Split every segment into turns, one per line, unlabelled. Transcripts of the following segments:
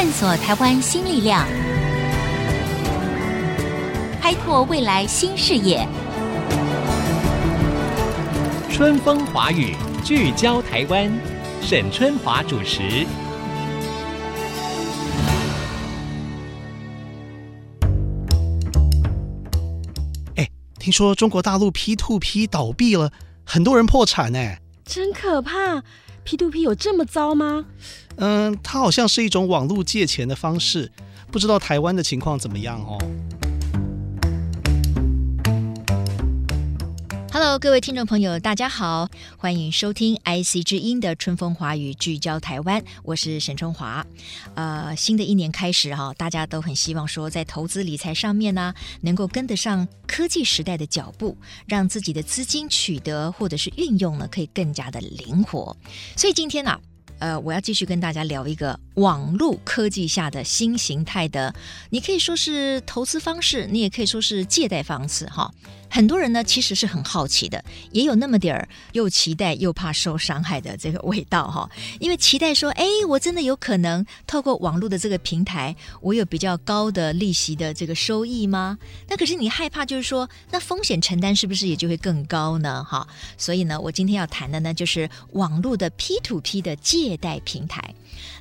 探索台湾新力量，开拓未来新视野。
春风华语，聚焦台湾，沈春华主持。
哎，听说中国大陆 P to P 倒闭了，很多人破产哎，
真可怕。P2P 有这么糟吗？
嗯，它好像是一种网络借钱的方式，不知道台湾的情况怎么样哦。
Hello，各位听众朋友，大家好，欢迎收听 IC 之音的春风华语聚焦台湾，我是沈春华。呃，新的一年开始哈，大家都很希望说在投资理财上面呢，能够跟得上科技时代的脚步，让自己的资金取得或者是运用呢，可以更加的灵活。所以今天呢，呃，我要继续跟大家聊一个网络科技下的新形态的，你可以说是投资方式，你也可以说是借贷方式哈。很多人呢，其实是很好奇的，也有那么点儿又期待又怕受伤害的这个味道哈。因为期待说，哎，我真的有可能透过网络的这个平台，我有比较高的利息的这个收益吗？那可是你害怕，就是说，那风险承担是不是也就会更高呢？哈，所以呢，我今天要谈的呢，就是网络的 P to P 的借贷平台。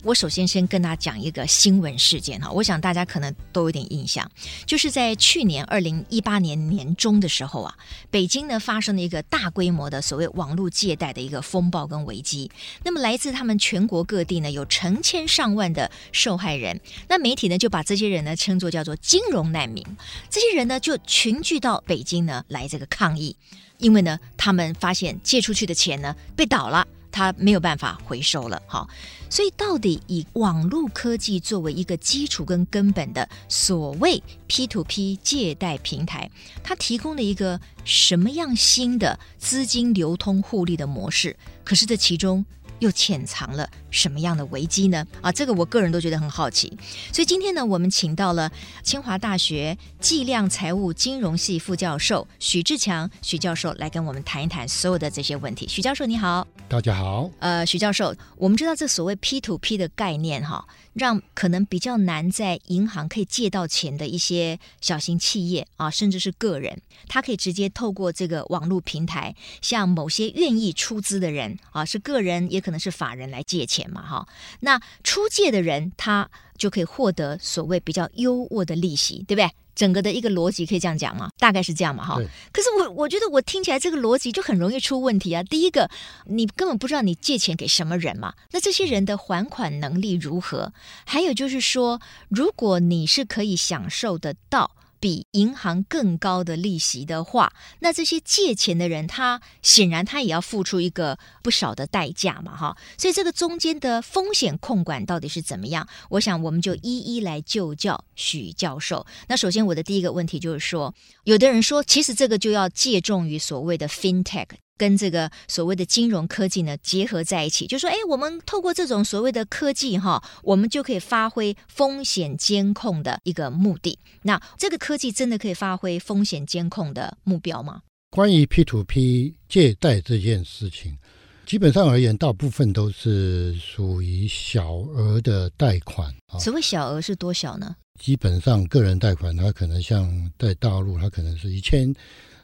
我首先先跟大家讲一个新闻事件哈，我想大家可能都有点印象，就是在去年二零一八年年中的时候啊，北京呢发生了一个大规模的所谓网络借贷的一个风暴跟危机。那么来自他们全国各地呢，有成千上万的受害人，那媒体呢就把这些人呢称作叫做金融难民。这些人呢就群聚到北京呢来这个抗议，因为呢他们发现借出去的钱呢被倒了。它没有办法回收了，好，所以到底以网络科技作为一个基础跟根本的所谓 P to P 借贷平台，它提供了一个什么样新的资金流通互利的模式？可是这其中，又潜藏了什么样的危机呢？啊，这个我个人都觉得很好奇。所以今天呢，我们请到了清华大学计量财务金融系副教授许志强许教授来跟我们谈一谈所有的这些问题。许教授你好，
大家好。
呃，许教授，我们知道这所谓 P to P 的概念哈，让可能比较难在银行可以借到钱的一些小型企业啊，甚至是个人，他可以直接透过这个网络平台，向某些愿意出资的人啊，是个人也。可能是法人来借钱嘛，哈，那出借的人他就可以获得所谓比较优渥的利息，对不对？整个的一个逻辑可以这样讲吗？大概是这样嘛，哈。可是我我觉得我听起来这个逻辑就很容易出问题啊。第一个，你根本不知道你借钱给什么人嘛，那这些人的还款能力如何？还有就是说，如果你是可以享受得到。比银行更高的利息的话，那这些借钱的人，他显然他也要付出一个不少的代价嘛，哈。所以这个中间的风险控管到底是怎么样？我想我们就一一来就教许教授。那首先我的第一个问题就是说，有的人说，其实这个就要借重于所谓的 FinTech。跟这个所谓的金融科技呢结合在一起，就说，哎，我们透过这种所谓的科技哈，我们就可以发挥风险监控的一个目的。那这个科技真的可以发挥风险监控的目标吗？
关于 P to P 借贷这件事情，基本上而言，大部分都是属于小额的贷款。
所谓小额是多小呢？
基本上个人贷款，它可能像在大陆，它可能是一千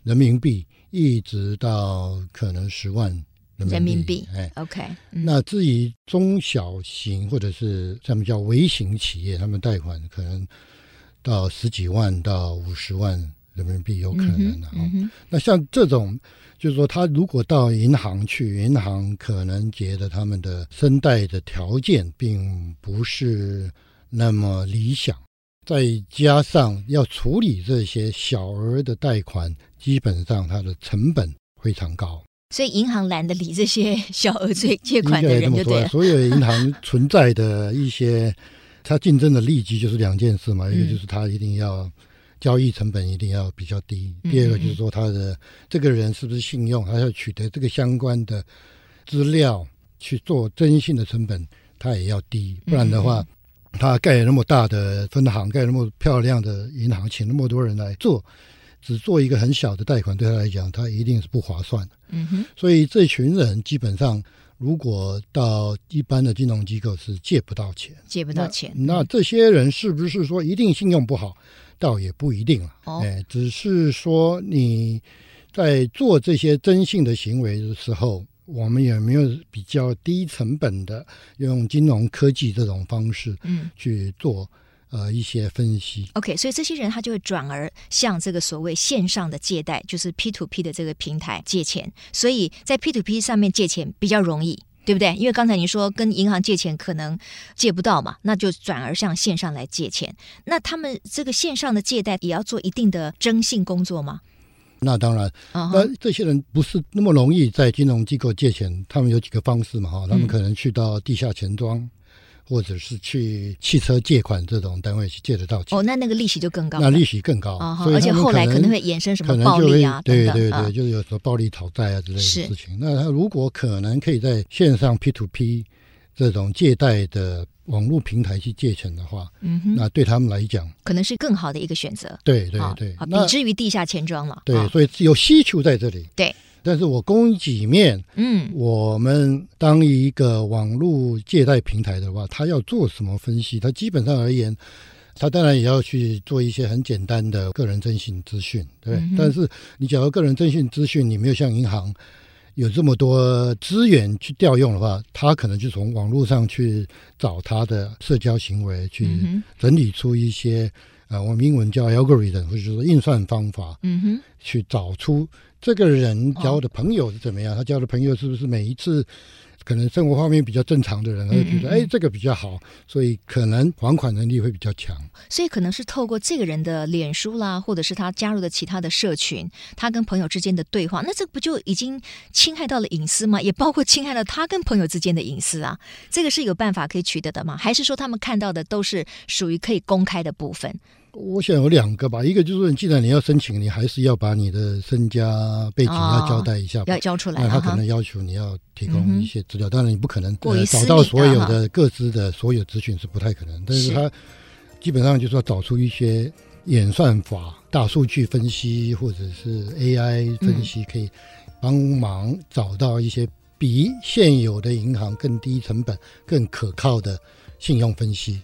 人民币。一直到可能十万人民币，哎
，OK。
那至于中小型或者是他们叫微型企业，他们贷款可能到十几万到五十万人民币有可能的哈。嗯嗯、那像这种，就是说他如果到银行去，银行可能觉得他们的申贷的条件并不是那么理想。再加上要处理这些小额的贷款，基本上它的成本非常高，
所以银行懒得理这些小额借借款的人就对了。
所有银行存在的一些，它竞争的利基就是两件事嘛，一个就是它一定要交易成本一定要比较低，第二个就是说它的这个人是不是信用，还要取得这个相关的资料去做征信的成本，它也要低，不然的话。他盖那么大的分行，盖那么漂亮的银行，请那么多人来做，只做一个很小的贷款，对他来讲，他一定是不划算的。嗯哼。所以这群人基本上，如果到一般的金融机构是借不到钱，
借不到钱，
那，那这些人是不是说一定信用不好？倒也不一定了，哦、哎，只是说你在做这些征信的行为的时候，我们有没有比较低成本的用金融科技这种方式，嗯，去做呃一些分析
？OK，所以这些人他就会转而向这个所谓线上的借贷，就是 P to P 的这个平台借钱，所以在 P to P 上面借钱比较容易。对不对？因为刚才您说跟银行借钱可能借不到嘛，那就转而向线上来借钱。那他们这个线上的借贷也要做一定的征信工作吗？
那当然，那这些人不是那么容易在金融机构借钱，他们有几个方式嘛？哈，他们可能去到地下钱庄。嗯或者是去汽车借款这种单位去借得到钱
哦，那那个利息就更高，
那利息更高，
哦、而且后来可能会衍生什么暴力啊
对对对，就是有什么暴力讨债啊之类的事情。是那他如果可能可以在线上 P to P 这种借贷的网络平台去借钱的话，嗯哼，那对他们来讲
可能是更好的一个选择。
对对对，
比之于地下钱庄了。
对，哦、所以有需求在这里。
对。
但是我供给面，嗯，我们当一个网络借贷平台的话，他要做什么分析？他基本上而言，他当然也要去做一些很简单的个人征信资讯，对。嗯、但是你假如个人征信资讯，你没有像银行有这么多资源去调用的话，他可能就从网络上去找他的社交行为，去整理出一些，呃，我们英文叫 algorithm，或者说运算方法，嗯哼，去找出。这个人交的朋友是怎么样？他交的朋友是不是每一次可能生活方面比较正常的人，他就觉得哎，这个比较好，所以可能还款能力会比较强。
所以可能是透过这个人的脸书啦，或者是他加入的其他的社群，他跟朋友之间的对话，那这不就已经侵害到了隐私吗？也包括侵害了他跟朋友之间的隐私啊。这个是有办法可以取得的吗？还是说他们看到的都是属于可以公开的部分？
我想有两个吧，一个就是你既然你要申请，你还是要把你的身家背景要交代一下，
要交出来。
那他可能要求你要提供一些资料，当然你不可能找到所有的各自的所有资讯是不太可能，但是他基本上就是要找出一些演算法、大数据分析或者是 AI 分析，可以帮忙找到一些比现有的银行更低成本、更可靠的信用分析。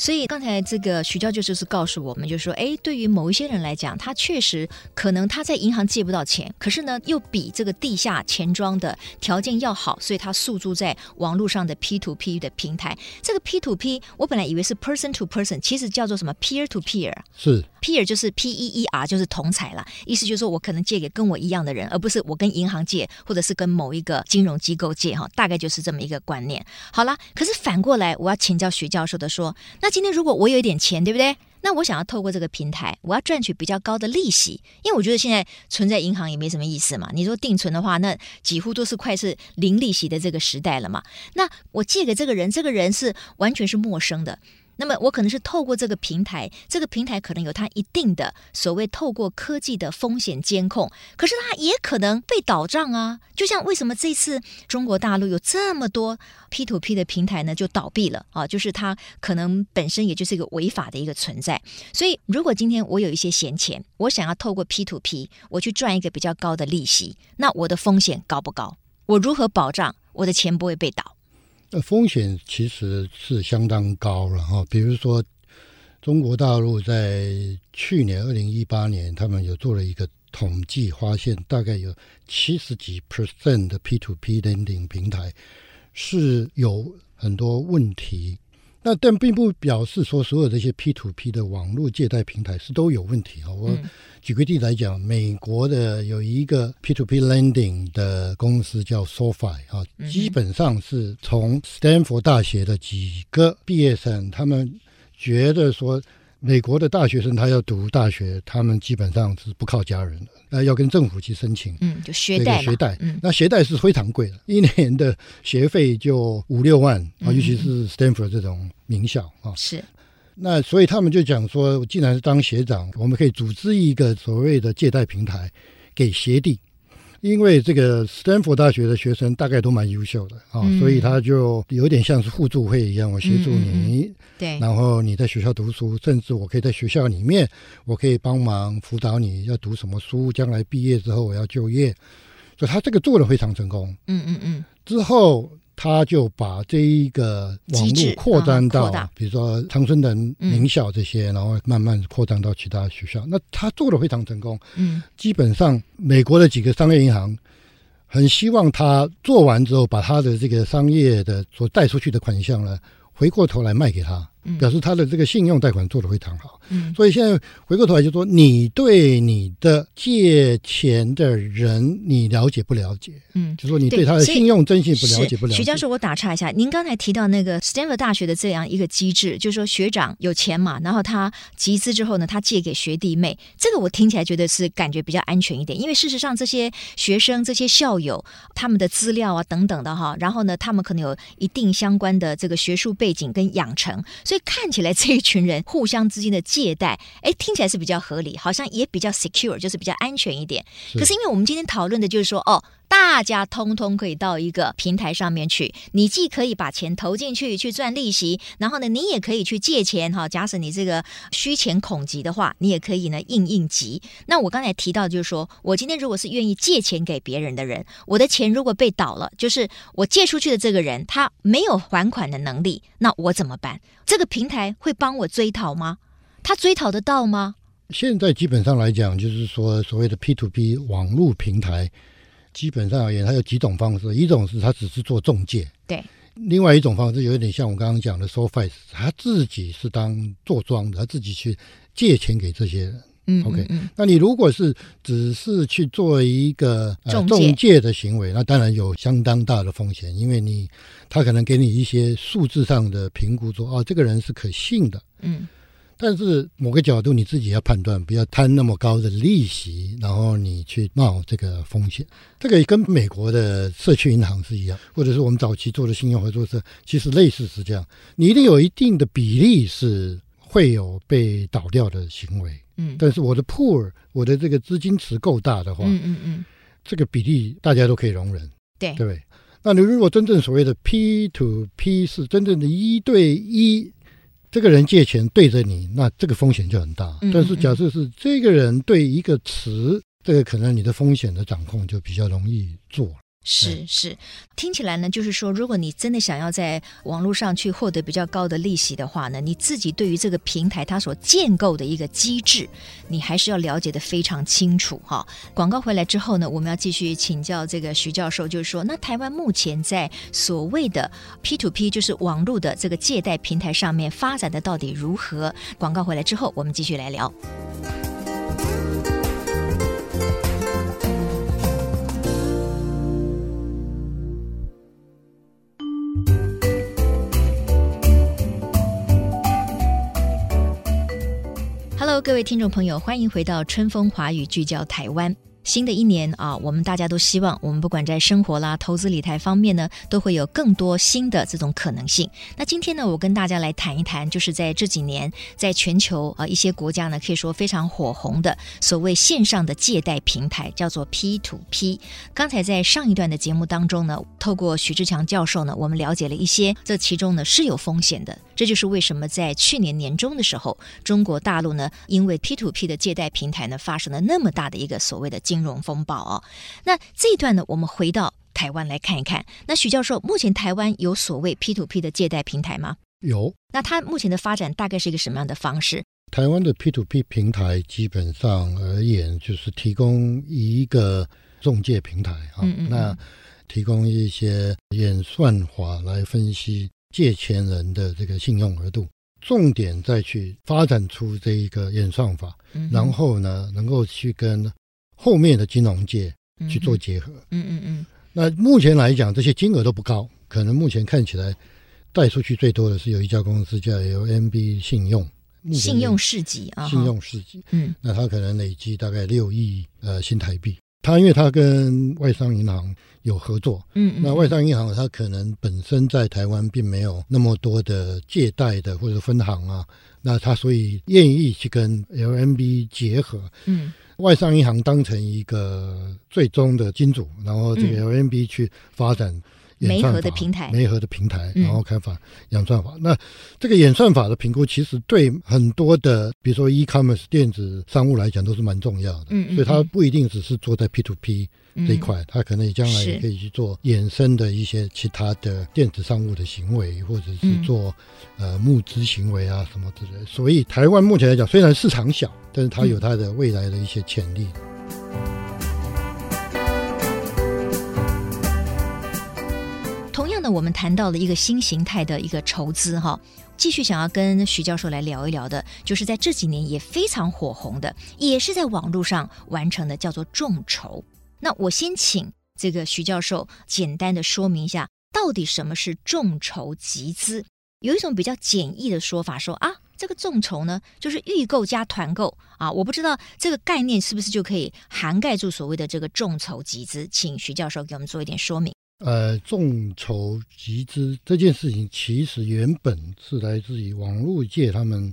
所以刚才这个徐教授就是告诉我们，就是说，哎，对于某一些人来讲，他确实可能他在银行借不到钱，可是呢，又比这个地下钱庄的条件要好，所以他诉诸在网络上的 P to P 的平台。这个 P to P，我本来以为是 person to person，其实叫做什么 peer to peer。
是
peer 就是 P E E R，就是同财啦，意思就是说我可能借给跟我一样的人，而不是我跟银行借，或者是跟某一个金融机构借，哈，大概就是这么一个观念。好了，可是反过来，我要请教徐教授的说，那。今天如果我有一点钱，对不对？那我想要透过这个平台，我要赚取比较高的利息，因为我觉得现在存在银行也没什么意思嘛。你说定存的话，那几乎都是快是零利息的这个时代了嘛。那我借给这个人，这个人是完全是陌生的。那么我可能是透过这个平台，这个平台可能有它一定的所谓透过科技的风险监控，可是它也可能被倒账啊。就像为什么这次中国大陆有这么多 P to P 的平台呢，就倒闭了啊？就是它可能本身也就是一个违法的一个存在。所以如果今天我有一些闲钱，我想要透过 P to P 我去赚一个比较高的利息，那我的风险高不高？我如何保障我的钱不会被倒？
那风险其实是相当高了哈，比如说中国大陆在去年二零一八年，他们有做了一个统计，发现大概有七十几 percent 的 P2P lending 平台是有很多问题。那但并不表示说所有这些 P to P 的网络借贷平台是都有问题啊。我举个例子来讲，美国的有一个 P to P lending 的公司叫 SoFi 啊，基本上是从斯坦福大学的几个毕业生，他们觉得说。美国的大学生他要读大学，他们基本上是不靠家人的，呃，要跟政府去申请，
嗯，就学贷，
学贷，嗯，那学贷是非常贵的，一年的学费就五六万啊，尤其是 Stanford 这种名校啊，
是，
那所以他们就讲说，既然是当学长，我们可以组织一个所谓的借贷平台给学弟，因为这个斯坦福大学的学生大概都蛮优秀的啊，嗯、所以他就有点像是互助会一样，我协助你，对，然后你在学校读书，甚至我可以在学校里面，我可以帮忙辅导你要读什么书，将来毕业之后我要就业，所以他这个做的非常成功。嗯嗯嗯，之后。他就把这一个网络扩张到，比如说长春的名校这些，然后慢慢扩张到其他学校。那他做的非常成功。嗯，基本上美国的几个商业银行很希望他做完之后，把他的这个商业的所贷出去的款项呢，回过头来卖给他。表示他的这个信用贷款做得非常好，嗯，所以现在回过头来就说，你对你的借钱的人，你了解不了解？嗯，就说你对他的信用征信不了解不了解？
徐教授，我打岔一下，您刚才提到那个 Stanford 大学的这样一个机制，就是说学长有钱嘛，然后他集资之后呢，他借给学弟妹，这个我听起来觉得是感觉比较安全一点，因为事实上这些学生、这些校友他们的资料啊等等的哈，然后呢，他们可能有一定相关的这个学术背景跟养成。所以看起来这一群人互相之间的借贷，哎，听起来是比较合理，好像也比较 secure，就是比较安全一点。可是因为我们今天讨论的就是说，哦。大家通通可以到一个平台上面去，你既可以把钱投进去去赚利息，然后呢，你也可以去借钱哈。假使你这个需钱恐急的话，你也可以呢应应急。那我刚才提到就是说，我今天如果是愿意借钱给别人的人，我的钱如果被倒了，就是我借出去的这个人他没有还款的能力，那我怎么办？这个平台会帮我追讨吗？他追讨得到吗？
现在基本上来讲，就是说所谓的 P to P 网络平台。基本上而言，它有几种方式。一种是他只是做中介，
对；
另外一种方式有点像我刚刚讲的 SoFi，他自己是当做庄的，他自己去借钱给这些人。嗯，OK。那你如果是只是去做一个呃中介的行为，那当然有相当大的风险，因为你他可能给你一些数字上的评估，说哦，这个人是可信的。嗯。但是某个角度你自己要判断，不要贪那么高的利息，然后你去冒这个风险。这个跟美国的社区银行是一样，或者是我们早期做的信用合作社，其实类似是这样。你一定有一定的比例是会有被倒掉的行为。嗯，但是我的 pool，我的这个资金池够大的话，嗯嗯嗯，这个比例大家都可以容忍。对，对不对？那你如果真正所谓的 P to P 是真正的一对一。这个人借钱对着你，那这个风险就很大。但是假设是这个人对一个词，这个可能你的风险的掌控就比较容易做。
是是，听起来呢，就是说，如果你真的想要在网络上去获得比较高的利息的话呢，你自己对于这个平台它所建构的一个机制，你还是要了解的非常清楚哈。广告回来之后呢，我们要继续请教这个徐教授，就是说，那台湾目前在所谓的 P to P，就是网络的这个借贷平台上面发展的到底如何？广告回来之后，我们继续来聊。各位听众朋友，欢迎回到春风华语，聚焦台湾。新的一年啊，我们大家都希望，我们不管在生活啦、投资理财方面呢，都会有更多新的这种可能性。那今天呢，我跟大家来谈一谈，就是在这几年，在全球啊一些国家呢，可以说非常火红的所谓线上的借贷平台，叫做 P to P。刚才在上一段的节目当中呢，透过许志强教授呢，我们了解了一些，这其中呢是有风险的。这就是为什么在去年年中的时候，中国大陆呢，因为 P to P 的借贷平台呢，发生了那么大的一个所谓的金融风暴哦。那这一段呢，我们回到台湾来看一看。那许教授，目前台湾有所谓 P to P 的借贷平台吗？
有。
那它目前的发展大概是一个什么样的方式？
台湾的 P to P 平台基本上而言，就是提供一个中介平台啊，嗯嗯嗯，那提供一些演算法来分析借钱人的这个信用额度。重点再去发展出这一个演算法，然后呢，能够去跟后面的金融界去做结合。嗯嗯嗯。那目前来讲，这些金额都不高，可能目前看起来贷出去最多的是有一家公司叫 LMB 信用，
信用市集啊，
信用市集。嗯，那它可能累积大概六亿呃新台币。它因为它跟外商银行有合作，嗯，嗯，那外商银行它可能本身在台湾并没有那么多的借贷的或者分行啊，那它所以愿意去跟 LMB 结合，嗯，外商银行当成一个最终的金主，然后这个 LMB 去发展。
媒合的平台，
媒合的平台，然后开发演算法。嗯、那这个演算法的评估，其实对很多的，比如说 e-commerce 电子商务来讲，都是蛮重要的。嗯，嗯，所以它不一定只是做在 P to P 这一块，嗯、它可能也将来也可以去做衍生的一些其他的电子商务的行为，或者是做、嗯、呃募资行为啊什么之类。所以台湾目前来讲，虽然市场小，但是它有它的未来的一些潜力。
我们谈到了一个新形态的一个筹资哈，继续想要跟徐教授来聊一聊的，就是在这几年也非常火红的，也是在网络上完成的，叫做众筹。那我先请这个徐教授简单的说明一下，到底什么是众筹集资？有一种比较简易的说法，说啊，这个众筹呢，就是预购加团购啊，我不知道这个概念是不是就可以涵盖住所谓的这个众筹集资，请徐教授给我们做一点说明。
呃，众筹集资这件事情，其实原本是来自于网络界，他们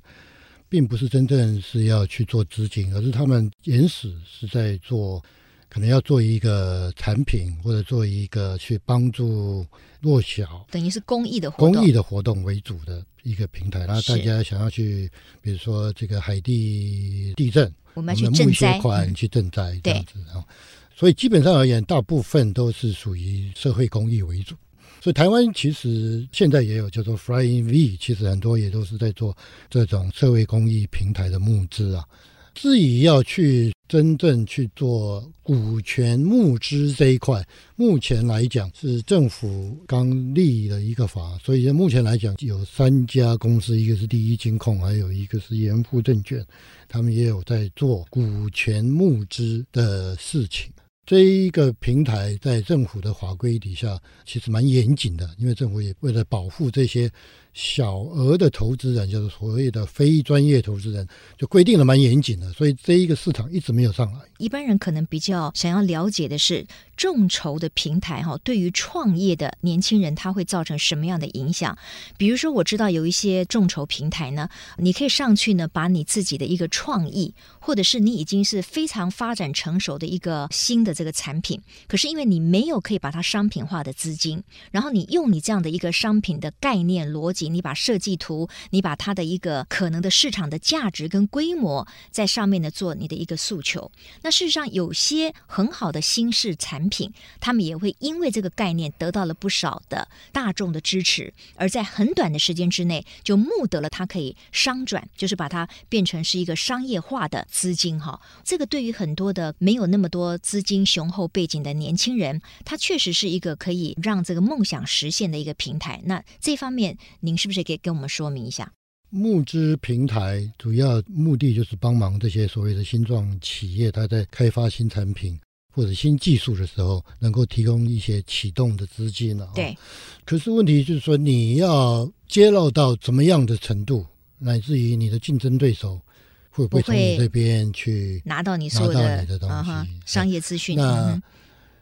并不是真正是要去做资金，而是他们原始是在做，可能要做一个产品，或者做一个去帮助弱小，
等于是公益的活动，
公益的活动为主的一个平台。然后大家想要去，比如说这个海地地震，
我们要去賑灾，
款去赈灾这样子，然后。所以基本上而言，大部分都是属于社会公益为主。所以台湾其实现在也有叫做 Flying V，其实很多也都是在做这种社会公益平台的募资啊。至于要去真正去做股权募资这一块，目前来讲是政府刚立了一个法，所以目前来讲有三家公司，一个是第一金控，还有一个是盐富证券，他们也有在做股权募资的事情。这一个平台在政府的法规底下，其实蛮严谨的，因为政府也为了保护这些。小额的投资人就是所谓的非专业投资人，就规定的蛮严谨的，所以这一个市场一直没有上来。
一般人可能比较想要了解的是，众筹的平台哈，对于创业的年轻人，他会造成什么样的影响？比如说，我知道有一些众筹平台呢，你可以上去呢，把你自己的一个创意，或者是你已经是非常发展成熟的一个新的这个产品，可是因为你没有可以把它商品化的资金，然后你用你这样的一个商品的概念逻辑。你把设计图，你把它的一个可能的市场的价值跟规模在上面呢，做你的一个诉求。那事实上有些很好的新式产品，他们也会因为这个概念得到了不少的大众的支持，而在很短的时间之内就募得了它可以商转，就是把它变成是一个商业化的资金哈。这个对于很多的没有那么多资金雄厚背景的年轻人，他确实是一个可以让这个梦想实现的一个平台。那这方面您。是不是可以跟我们说明一下？
募资平台主要目的就是帮忙这些所谓的新创企业，它在开发新产品或者新技术的时候，能够提供一些启动的资金了。
对。
可是问题就是说，你要揭露到怎么样的程度，乃至于你的竞争对手会不会从你这边去
拿到你所有的
东西、
uh-huh, 商业资讯？
那、嗯、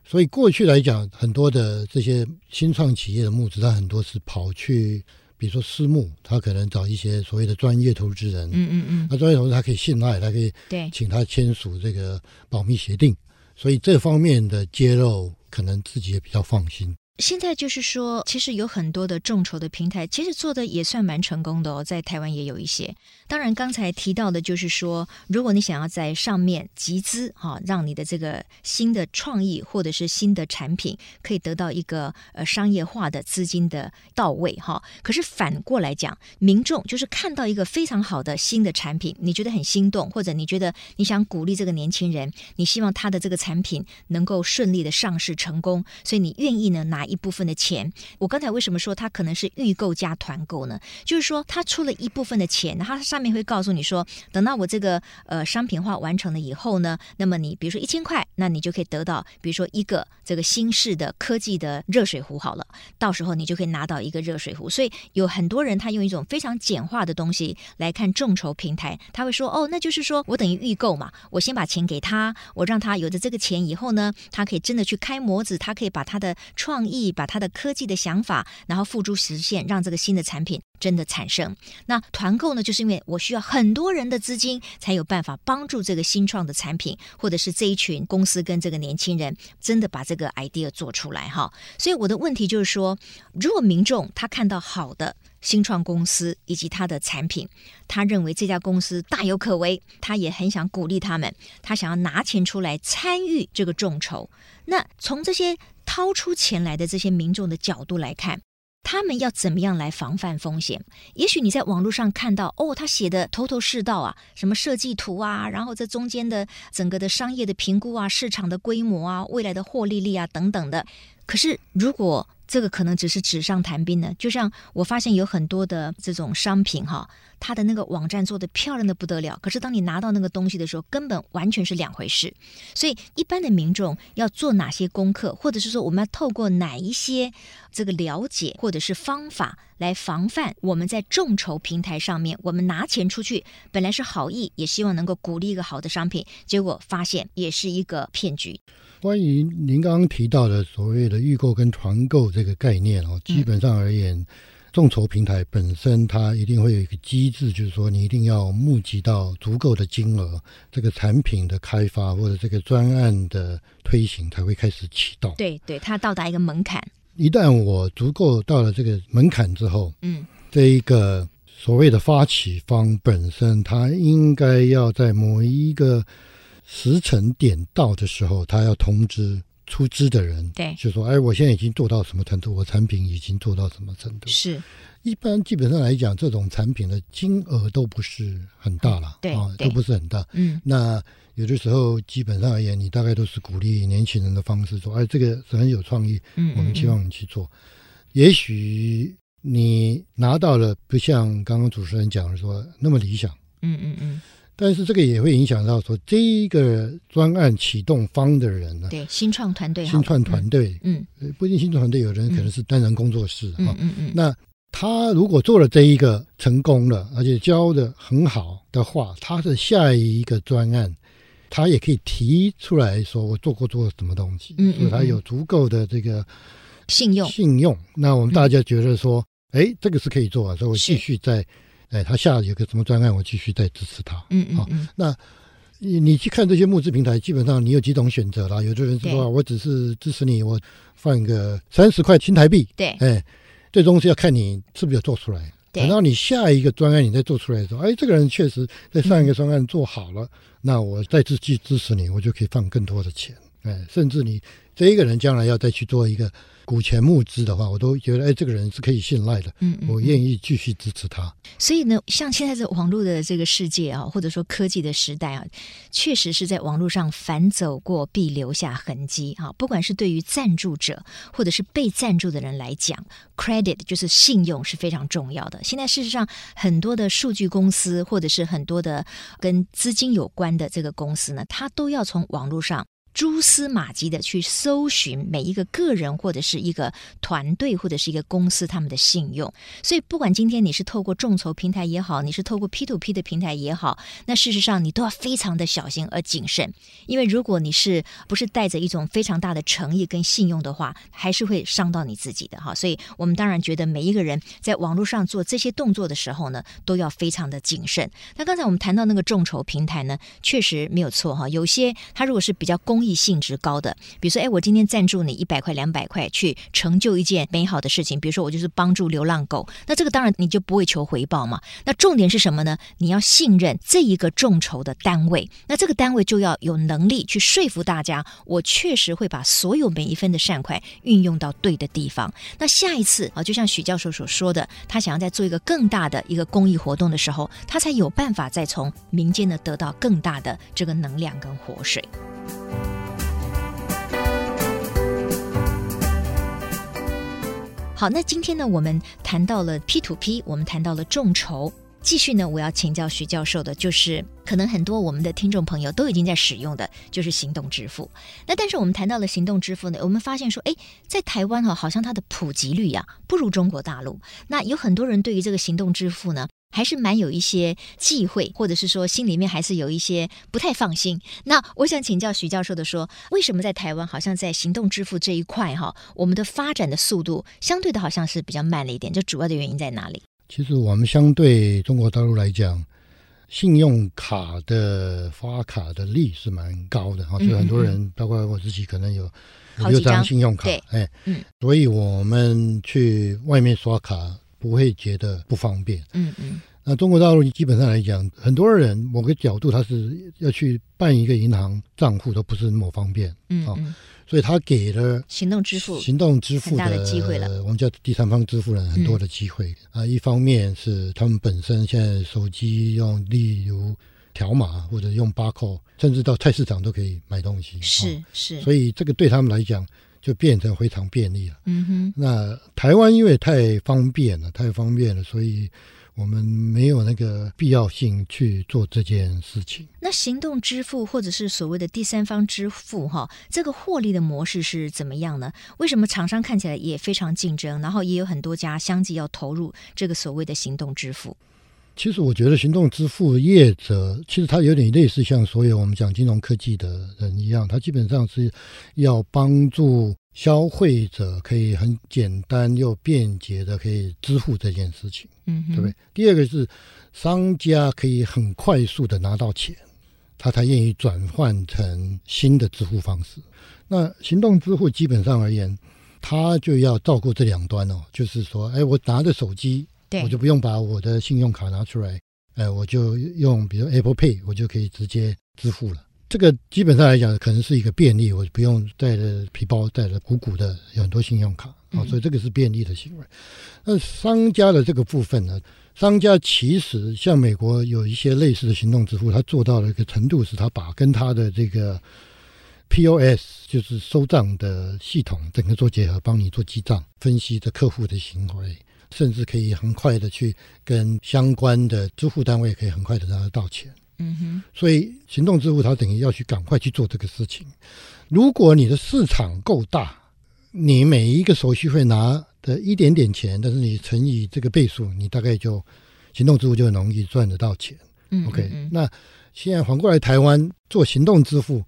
所以过去来讲，很多的这些新创企业的募资，它很多是跑去。比如说私募，他可能找一些所谓的专业投资人，嗯嗯嗯，那专业投资他可以信赖，他可以对请他签署这个保密协定，所以这方面的揭露可能自己也比较放心。
现在就是说，其实有很多的众筹的平台，其实做的也算蛮成功的哦，在台湾也有一些。当然，刚才提到的就是说，如果你想要在上面集资，哈，让你的这个新的创意或者是新的产品可以得到一个呃商业化的资金的到位，哈。可是反过来讲，民众就是看到一个非常好的新的产品，你觉得很心动，或者你觉得你想鼓励这个年轻人，你希望他的这个产品能够顺利的上市成功，所以你愿意呢拿。一部分的钱，我刚才为什么说他可能是预购加团购呢？就是说，他出了一部分的钱，他上下面会告诉你说，等到我这个呃商品化完成了以后呢，那么你比如说一千块，那你就可以得到，比如说一个这个新式的科技的热水壶好了，到时候你就可以拿到一个热水壶。所以有很多人他用一种非常简化的东西来看众筹平台，他会说，哦，那就是说我等于预购嘛，我先把钱给他，我让他有了这个钱以后呢，他可以真的去开模子，他可以把他的创。意把他的科技的想法，然后付诸实现，让这个新的产品真的产生。那团购呢，就是因为我需要很多人的资金，才有办法帮助这个新创的产品，或者是这一群公司跟这个年轻人真的把这个 idea 做出来哈。所以我的问题就是说，如果民众他看到好的新创公司以及他的产品，他认为这家公司大有可为，他也很想鼓励他们，他想要拿钱出来参与这个众筹。那从这些掏出钱来的这些民众的角度来看，他们要怎么样来防范风险？也许你在网络上看到，哦，他写的头头是道啊，什么设计图啊，然后这中间的整个的商业的评估啊，市场的规模啊，未来的获利率啊等等的。可是如果这个可能只是纸上谈兵呢，就像我发现有很多的这种商品哈，它的那个网站做的漂亮的不得了，可是当你拿到那个东西的时候，根本完全是两回事。所以一般的民众要做哪些功课，或者是说我们要透过哪一些这个了解或者是方法来防范我们在众筹平台上面，我们拿钱出去本来是好意，也希望能够鼓励一个好的商品，结果发现也是一个骗局。
关于您刚刚提到的所谓的预购跟团购这个概念哦，基本上而言，众筹平台本身它一定会有一个机制，就是说你一定要募集到足够的金额，这个产品的开发或者这个专案的推行才会开始启动。
对对，它到达一个门槛。
一旦我足够到了这个门槛之后，
嗯，
这一个所谓的发起方本身，它应该要在某一个。时辰点到的时候，它要通知出资的人，
对，
就说：“哎，我现在已经做到什么程度？我产品已经做到什么程度？”
是，
一般基本上来讲，这种产品的金额都不是很大了，
对
啊，都不是很大。
嗯，
那有的时候，基本上而言，你大概都是鼓励年轻人的方式，说：“哎，这个是很有创意，嗯，我们希望你去做。嗯嗯”也许你拿到了，不像刚刚主持人讲的说那么理想。
嗯嗯嗯。
但是这个也会影响到说，这一个专案启动方的人呢，
对新创团队，
新创团队，
嗯，
不一定新创团队，有人可能是单人工作室哈，
嗯嗯嗯。
那他如果做了这一个成功了，而且教的很好的话，他的下一个专案，他也可以提出来说，我做过做什么东西，嗯，所以他有足够的这个
信用，
信用。那我们大家觉得说，哎，这个是可以做啊，所以我继续在。哎，他下有个什么专案，我继续再支持他。
嗯嗯，嗯，
好，那你你去看这些募资平台，基本上你有几种选择啦。有的人说，我只是支持你，我放一个三十块新台币。
对，
哎，最终是要看你是不是有做出来。等到你下一个专案你再做出来的时候，哎，这个人确实在上一个专案做好了，嗯，那我再次去支持你，我就可以放更多的钱。哎，甚至你这一个人将来要再去做一个。股权募资的话，我都觉得哎，这个人是可以信赖的，嗯，嗯，我愿意继续支持他。
所以呢，像现在这网络的这个世界啊，或者说科技的时代啊，确实是在网络上反走过必留下痕迹啊。不管是对于赞助者或者是被赞助的人来讲，credit 就是信用是非常重要的。现在事实上，很多的数据公司或者是很多的跟资金有关的这个公司呢，它都要从网络上。蛛丝马迹的去搜寻每一个个人或者是一个团队或者是一个公司他们的信用，所以不管今天你是透过众筹平台也好，你是透过 P to P 的平台也好，那事实上你都要非常的小心而谨慎，因为如果你是不是带着一种非常大的诚意跟信用的话，还是会伤到你自己的哈。所以我们当然觉得每一个人在网络上做这些动作的时候呢，都要非常的谨慎。那刚才我们谈到那个众筹平台呢，确实没有错哈，有些它如果是比较公益性质高的，比如说，哎，我今天赞助你一百块、两百块，去成就一件美好的事情。比如说，我就是帮助流浪狗，那这个当然你就不会求回报嘛。那重点是什么呢？你要信任这一个众筹的单位，那这个单位就要有能力去说服大家，我确实会把所有每一分的善款运用到对的地方。那下一次啊，就像许教授所说的，他想要再做一个更大的一个公益活动的时候，他才有办法再从民间呢得到更大的这个能量跟活水。好，那今天呢，我们谈到了 P to P，我们谈到了众筹。继续呢，我要请教徐教授的，就是可能很多我们的听众朋友都已经在使用的，就是行动支付。那但是我们谈到了行动支付呢，我们发现说，哎，在台湾哈，好像它的普及率呀，不如中国大陆。那有很多人对于这个行动支付呢，还是蛮有一些忌讳，或者是说心里面还是有一些不太放心。那我想请教徐教授的说，为什么在台湾好像在行动支付这一块哈，我们的发展的速度相对的好像是比较慢了一点？这主要的原因在哪里？
其实我们相对中国大陆来讲，信用卡的发卡的率是蛮高的哈，就很多人，包括我自己，可能有五六张信用卡，哎，嗯，所以我们去外面刷卡不会觉得不方便，嗯嗯。那中国大陆基本上来讲，很多人某个角度他是要去办一个银行账户都不是那么方便，嗯，嗯，所以他给了
行动支付
行动支付的，
的机会了，
我们叫第三方支付人很多的机会，嗯、啊。一方面是他们本身现在手机用，例如条码或者用八扣，甚至到菜市场都可以买东西，
是是，
所以这个对他们来讲就变成非常便利了。嗯哼，那台湾因为太方便了，太方便了，所以。我们没有那个必要性去做这件事情。
那行动支付或者是所谓的第三方支付，哈，这个获利的模式是怎么样呢？为什么厂商看起来也非常竞争，然后也有很多家相继要投入这个所谓的行动支付？
其实我觉得行动支付业者，其实他有点类似像所有我们讲金融科技的人一样，他基本上是要帮助。消费者可以很简单又便捷的可以支付这件事情，嗯，对不对？第二个是商家可以很快速的拿到钱，他才愿意转换成新的支付方式。那行动支付基本上而言，他就要照顾这两端哦，就是说，哎，我拿着手机，对，我就不用把我的信用卡拿出来，哎，我就用比如 Apple Pay，我就可以直接支付了。这个基本上来讲，可能是一个便利，我不用带着皮包，带着鼓鼓的有很多信用卡啊，所以这个是便利的行为。那商家的这个部分呢，商家其实像美国有一些类似的行动支付，他做到了一个程度，是他把跟他的这个 POS 就是收账的系统整个做结合，帮你做记账、分析的客户的行为，甚至可以很快的去跟相关的支付单位可以很快的让他到钱。嗯哼，所以行动支付它等于要去赶快去做这个事情。如果你的市场够大，你每一个手续费拿的一点点钱，但是你乘以这个倍数，你大概就行动支付就很容易赚得到钱。嗯，OK，那现在反过来台湾做行动支付，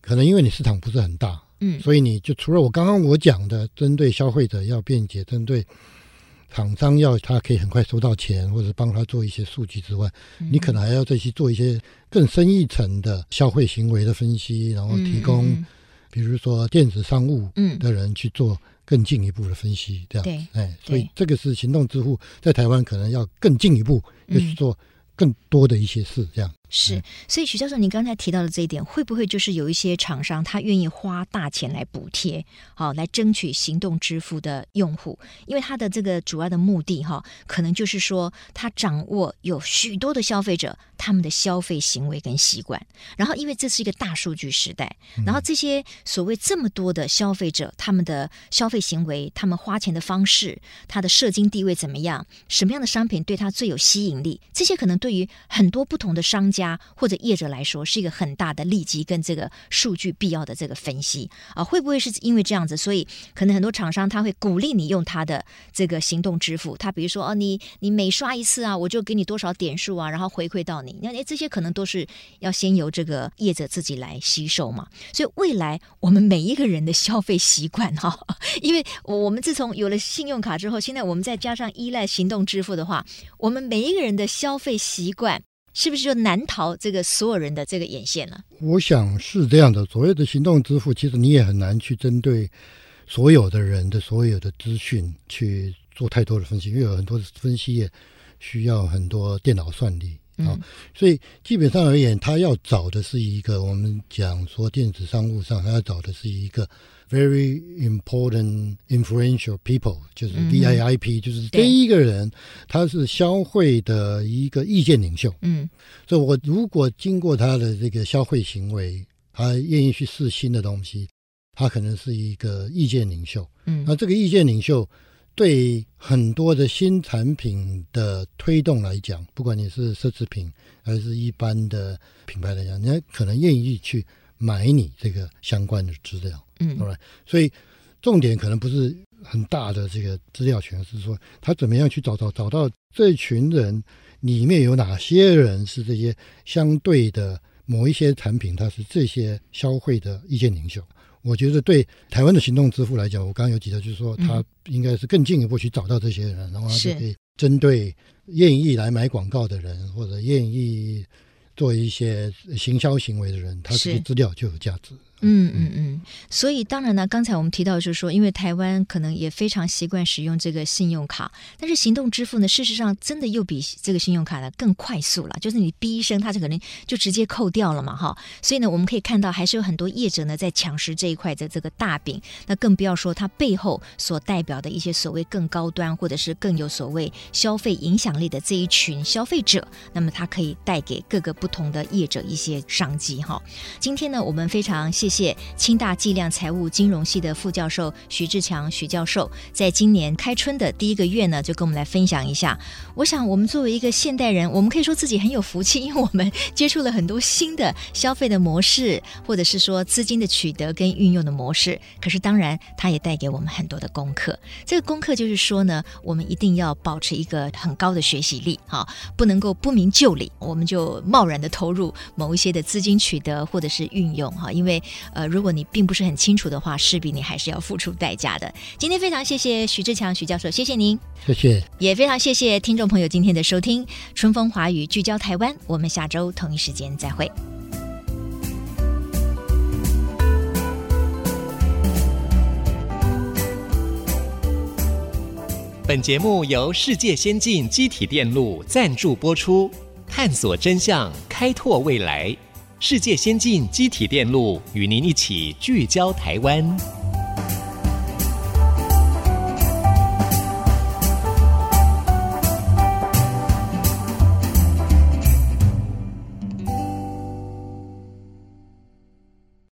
可能因为你市场不是很大，嗯，所以你就除了我刚刚我讲的，针对消费者要便捷，针对。厂商要他可以很快收到钱，或者帮他做一些数据之外，嗯、你可能还要再去做一些更深一层的消费行为的分析，然后提供，嗯、比如说电子商务的人去做更进一步的分析，这样子。哎，所以这个是行动支付在台湾可能要更进一步，要去做更多的一些事，这样。
是，所以许教授，您刚才提到的这一点，会不会就是有一些厂商他愿意花大钱来补贴，好来争取行动支付的用户？因为他的这个主要的目的，哈，可能就是说他掌握有许多的消费者他们的消费行为跟习惯，然后因为这是一个大数据时代，然后这些所谓这么多的消费者他们的消费行为，他们花钱的方式，他的社经地位怎么样，什么样的商品对他最有吸引力，这些可能对于很多不同的商家。家或者业者来说，是一个很大的利基跟这个数据必要的这个分析啊，会不会是因为这样子，所以可能很多厂商他会鼓励你用他的这个行动支付，他比如说哦，你你每刷一次啊，我就给你多少点数啊，然后回馈到你，那诶这些可能都是要先由这个业者自己来吸收嘛。所以未来我们每一个人的消费习惯哈，因为我们自从有了信用卡之后，现在我们再加上依赖行动支付的话，我们每一个人的消费习惯。是不是就难逃这个所有人的这个眼线了？
我想是这样的。所谓的行动支付，其实你也很难去针对所有的人的所有的资讯去做太多的分析，因为有很多的分析也需要很多电脑算力啊。嗯、所以基本上而言，他要找的是一个我们讲说电子商务上，他要找的是一个。Very important, influential people，就是 VIIP，、嗯、就是第一个人，他是消费的一个意见领袖。嗯，所以我如果经过他的这个消费行为，他愿意去试新的东西，他可能是一个意见领袖。嗯，那这个意见领袖对很多的新产品的推动来讲，不管你是奢侈品还是一般的品牌来讲，人家可能愿意去买你这个相关的资料。嗯，好了，所以重点可能不是很大的这个资料权，是说他怎么样去找找找到这群人里面有哪些人是这些相对的某一些产品，它是这些消费的意见领袖。我觉得对台湾的行动支付来讲，我刚刚有提到，就是说他应该是更进一步去找到这些人，然后他就可以针对愿意来买广告的人或者愿意做一些行销行为的人，他这些资料就有价值。
嗯嗯嗯，所以当然呢，刚才我们提到就是说，因为台湾可能也非常习惯使用这个信用卡，但是行动支付呢，事实上真的又比这个信用卡呢更快速了，就是你哔一声，它就可能就直接扣掉了嘛，哈。所以呢，我们可以看到还是有很多业者呢在抢食这一块的这个大饼，那更不要说它背后所代表的一些所谓更高端或者是更有所谓消费影响力的这一群消费者，那么它可以带给各个不同的业者一些商机，哈。今天呢，我们非常谢谢。谢清大计量财务金融系的副教授许志强许教授，在今年开春的第一个月呢，就跟我们来分享一下。我想，我们作为一个现代人，我们可以说自己很有福气，因为我们接触了很多新的消费的模式，或者是说资金的取得跟运用的模式。可是，当然，它也带给我们很多的功课。这个功课就是说呢，我们一定要保持一个很高的学习力，哈，不能够不明就里，我们就贸然的投入某一些的资金取得或者是运用，哈，因为。呃，如果你并不是很清楚的话，势必你还是要付出代价的。今天非常谢谢徐志强徐教授，谢谢您，
谢谢，
也非常谢谢听众朋友今天的收听。春风华语聚焦台湾，我们下周同一时间再会。
本节目由世界先进机体电路赞助播出，探索真相，开拓未来。世界先进机体电路与您一起聚焦台湾。